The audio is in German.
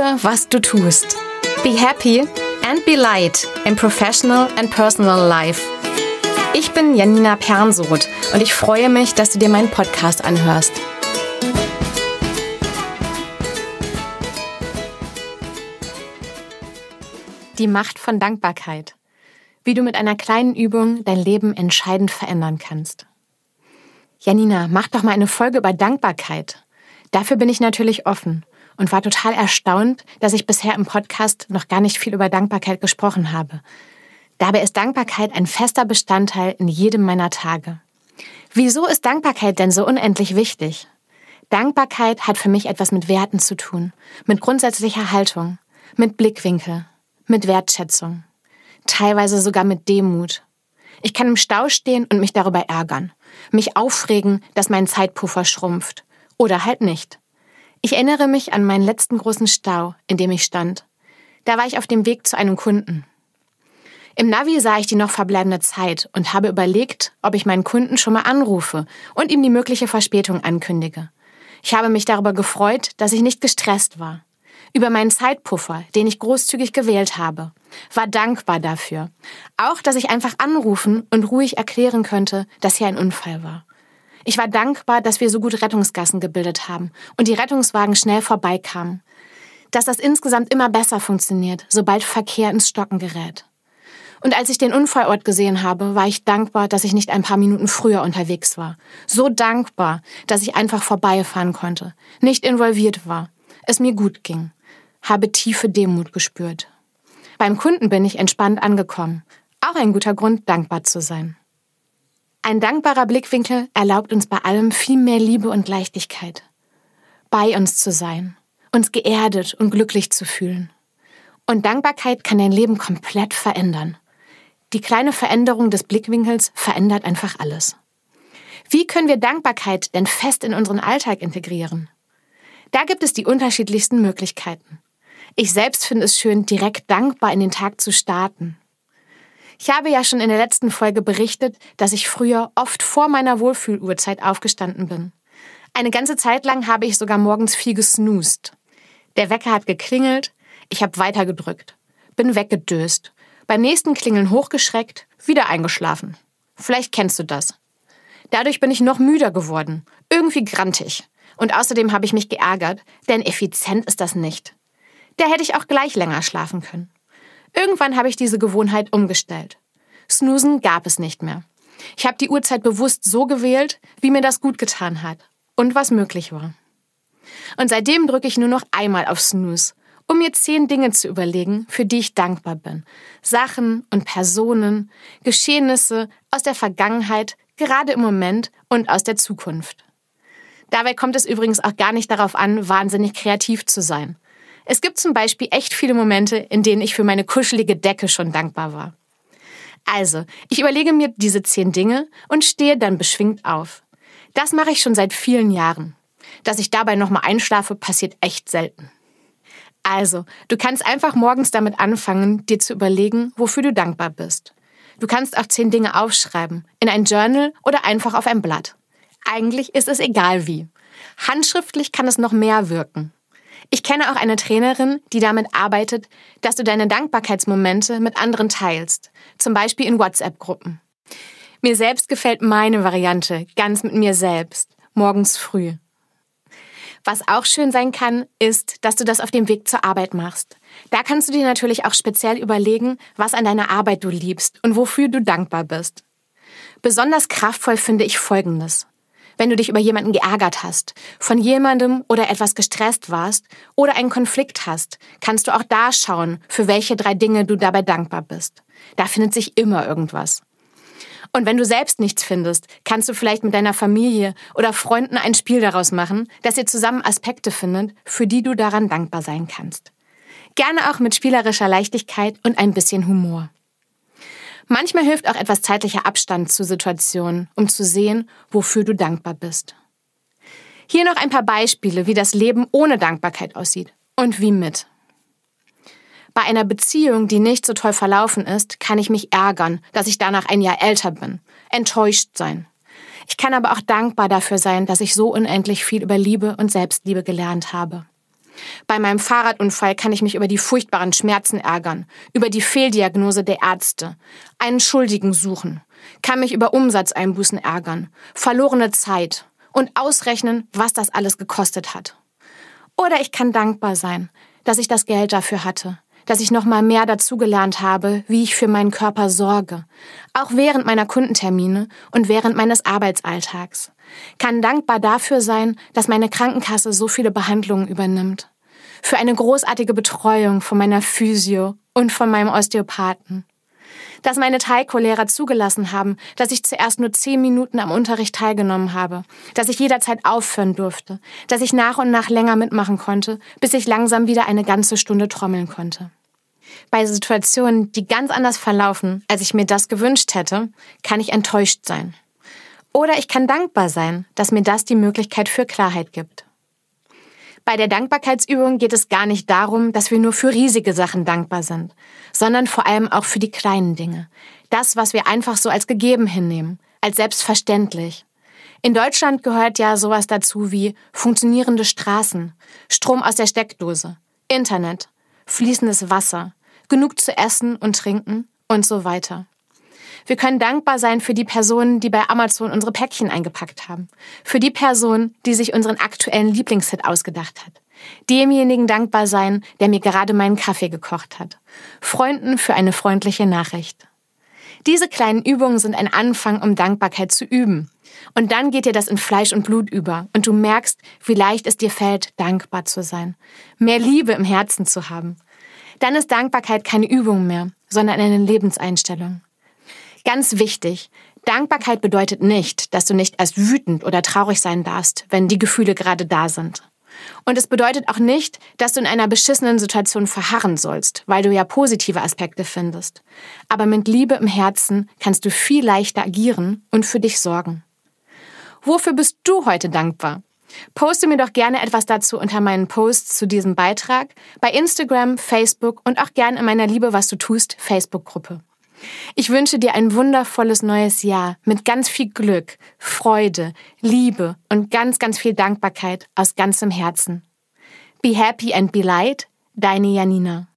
Liebe, was du tust. Be happy and be light in professional and personal life. Ich bin Janina Pernsoth und ich freue mich, dass du dir meinen Podcast anhörst. Die Macht von Dankbarkeit. Wie du mit einer kleinen Übung dein Leben entscheidend verändern kannst. Janina, mach doch mal eine Folge über Dankbarkeit. Dafür bin ich natürlich offen und war total erstaunt, dass ich bisher im Podcast noch gar nicht viel über Dankbarkeit gesprochen habe. Dabei ist Dankbarkeit ein fester Bestandteil in jedem meiner Tage. Wieso ist Dankbarkeit denn so unendlich wichtig? Dankbarkeit hat für mich etwas mit Werten zu tun, mit grundsätzlicher Haltung, mit Blickwinkel, mit Wertschätzung, teilweise sogar mit Demut. Ich kann im Stau stehen und mich darüber ärgern, mich aufregen, dass mein Zeitpuffer schrumpft oder halt nicht. Ich erinnere mich an meinen letzten großen Stau, in dem ich stand. Da war ich auf dem Weg zu einem Kunden. Im Navi sah ich die noch verbleibende Zeit und habe überlegt, ob ich meinen Kunden schon mal anrufe und ihm die mögliche Verspätung ankündige. Ich habe mich darüber gefreut, dass ich nicht gestresst war. Über meinen Zeitpuffer, den ich großzügig gewählt habe. War dankbar dafür. Auch, dass ich einfach anrufen und ruhig erklären könnte, dass hier ein Unfall war. Ich war dankbar, dass wir so gut Rettungsgassen gebildet haben und die Rettungswagen schnell vorbeikamen. Dass das insgesamt immer besser funktioniert, sobald Verkehr ins Stocken gerät. Und als ich den Unfallort gesehen habe, war ich dankbar, dass ich nicht ein paar Minuten früher unterwegs war. So dankbar, dass ich einfach vorbeifahren konnte, nicht involviert war, es mir gut ging, habe tiefe Demut gespürt. Beim Kunden bin ich entspannt angekommen. Auch ein guter Grund, dankbar zu sein. Ein dankbarer Blickwinkel erlaubt uns bei allem viel mehr Liebe und Leichtigkeit. Bei uns zu sein, uns geerdet und glücklich zu fühlen. Und Dankbarkeit kann dein Leben komplett verändern. Die kleine Veränderung des Blickwinkels verändert einfach alles. Wie können wir Dankbarkeit denn fest in unseren Alltag integrieren? Da gibt es die unterschiedlichsten Möglichkeiten. Ich selbst finde es schön, direkt dankbar in den Tag zu starten. Ich habe ja schon in der letzten Folge berichtet, dass ich früher oft vor meiner Wohlfühluhrzeit aufgestanden bin. Eine ganze Zeit lang habe ich sogar morgens viel gesnoost. Der Wecker hat geklingelt, ich habe weitergedrückt, bin weggedöst, beim nächsten Klingeln hochgeschreckt, wieder eingeschlafen. Vielleicht kennst du das. Dadurch bin ich noch müder geworden, irgendwie grantig. Und außerdem habe ich mich geärgert, denn effizient ist das nicht. Da hätte ich auch gleich länger schlafen können. Irgendwann habe ich diese Gewohnheit umgestellt. Snoosen gab es nicht mehr. Ich habe die Uhrzeit bewusst so gewählt, wie mir das gut getan hat und was möglich war. Und seitdem drücke ich nur noch einmal auf Snooze, um mir zehn Dinge zu überlegen, für die ich dankbar bin. Sachen und Personen, Geschehnisse aus der Vergangenheit, gerade im Moment und aus der Zukunft. Dabei kommt es übrigens auch gar nicht darauf an, wahnsinnig kreativ zu sein. Es gibt zum Beispiel echt viele Momente, in denen ich für meine kuschelige Decke schon dankbar war. Also, ich überlege mir diese zehn Dinge und stehe dann beschwingt auf. Das mache ich schon seit vielen Jahren. Dass ich dabei nochmal einschlafe, passiert echt selten. Also, du kannst einfach morgens damit anfangen, dir zu überlegen, wofür du dankbar bist. Du kannst auch zehn Dinge aufschreiben, in ein Journal oder einfach auf ein Blatt. Eigentlich ist es egal wie. Handschriftlich kann es noch mehr wirken. Ich kenne auch eine Trainerin, die damit arbeitet, dass du deine Dankbarkeitsmomente mit anderen teilst, zum Beispiel in WhatsApp-Gruppen. Mir selbst gefällt meine Variante, ganz mit mir selbst, morgens früh. Was auch schön sein kann, ist, dass du das auf dem Weg zur Arbeit machst. Da kannst du dir natürlich auch speziell überlegen, was an deiner Arbeit du liebst und wofür du dankbar bist. Besonders kraftvoll finde ich Folgendes wenn du dich über jemanden geärgert hast, von jemandem oder etwas gestresst warst oder einen Konflikt hast, kannst du auch da schauen, für welche drei Dinge du dabei dankbar bist. Da findet sich immer irgendwas. Und wenn du selbst nichts findest, kannst du vielleicht mit deiner Familie oder Freunden ein Spiel daraus machen, dass ihr zusammen Aspekte findet, für die du daran dankbar sein kannst. Gerne auch mit spielerischer Leichtigkeit und ein bisschen Humor. Manchmal hilft auch etwas zeitlicher Abstand zu Situationen, um zu sehen, wofür du dankbar bist. Hier noch ein paar Beispiele, wie das Leben ohne Dankbarkeit aussieht und wie mit. Bei einer Beziehung, die nicht so toll verlaufen ist, kann ich mich ärgern, dass ich danach ein Jahr älter bin, enttäuscht sein. Ich kann aber auch dankbar dafür sein, dass ich so unendlich viel über Liebe und Selbstliebe gelernt habe. Bei meinem Fahrradunfall kann ich mich über die furchtbaren Schmerzen ärgern, über die Fehldiagnose der Ärzte, einen Schuldigen suchen, kann mich über Umsatzeinbußen ärgern, verlorene Zeit und ausrechnen, was das alles gekostet hat. Oder ich kann dankbar sein, dass ich das Geld dafür hatte, dass ich noch mal mehr dazugelernt habe, wie ich für meinen Körper sorge, auch während meiner Kundentermine und während meines Arbeitsalltags. Kann dankbar dafür sein, dass meine Krankenkasse so viele Behandlungen übernimmt, für eine großartige Betreuung von meiner Physio und von meinem Osteopathen dass meine Taiko-Lehrer zugelassen haben, dass ich zuerst nur zehn Minuten am Unterricht teilgenommen habe, dass ich jederzeit aufhören durfte, dass ich nach und nach länger mitmachen konnte, bis ich langsam wieder eine ganze Stunde trommeln konnte. Bei Situationen, die ganz anders verlaufen, als ich mir das gewünscht hätte, kann ich enttäuscht sein. Oder ich kann dankbar sein, dass mir das die Möglichkeit für Klarheit gibt. Bei der Dankbarkeitsübung geht es gar nicht darum, dass wir nur für riesige Sachen dankbar sind, sondern vor allem auch für die kleinen Dinge. Das, was wir einfach so als gegeben hinnehmen, als selbstverständlich. In Deutschland gehört ja sowas dazu wie funktionierende Straßen, Strom aus der Steckdose, Internet, fließendes Wasser, genug zu essen und trinken und so weiter. Wir können dankbar sein für die Personen, die bei Amazon unsere Päckchen eingepackt haben. Für die Person, die sich unseren aktuellen Lieblingshit ausgedacht hat. Demjenigen dankbar sein, der mir gerade meinen Kaffee gekocht hat. Freunden für eine freundliche Nachricht. Diese kleinen Übungen sind ein Anfang, um Dankbarkeit zu üben. Und dann geht dir das in Fleisch und Blut über und du merkst, wie leicht es dir fällt, dankbar zu sein, mehr Liebe im Herzen zu haben. Dann ist Dankbarkeit keine Übung mehr, sondern eine Lebenseinstellung. Ganz wichtig, Dankbarkeit bedeutet nicht, dass du nicht erst wütend oder traurig sein darfst, wenn die Gefühle gerade da sind. Und es bedeutet auch nicht, dass du in einer beschissenen Situation verharren sollst, weil du ja positive Aspekte findest. Aber mit Liebe im Herzen kannst du viel leichter agieren und für dich sorgen. Wofür bist du heute dankbar? Poste mir doch gerne etwas dazu unter meinen Posts zu diesem Beitrag bei Instagram, Facebook und auch gerne in meiner Liebe, was du tust, Facebook-Gruppe. Ich wünsche dir ein wundervolles neues Jahr mit ganz viel Glück, Freude, Liebe und ganz, ganz viel Dankbarkeit aus ganzem Herzen. Be happy and be light, deine Janina.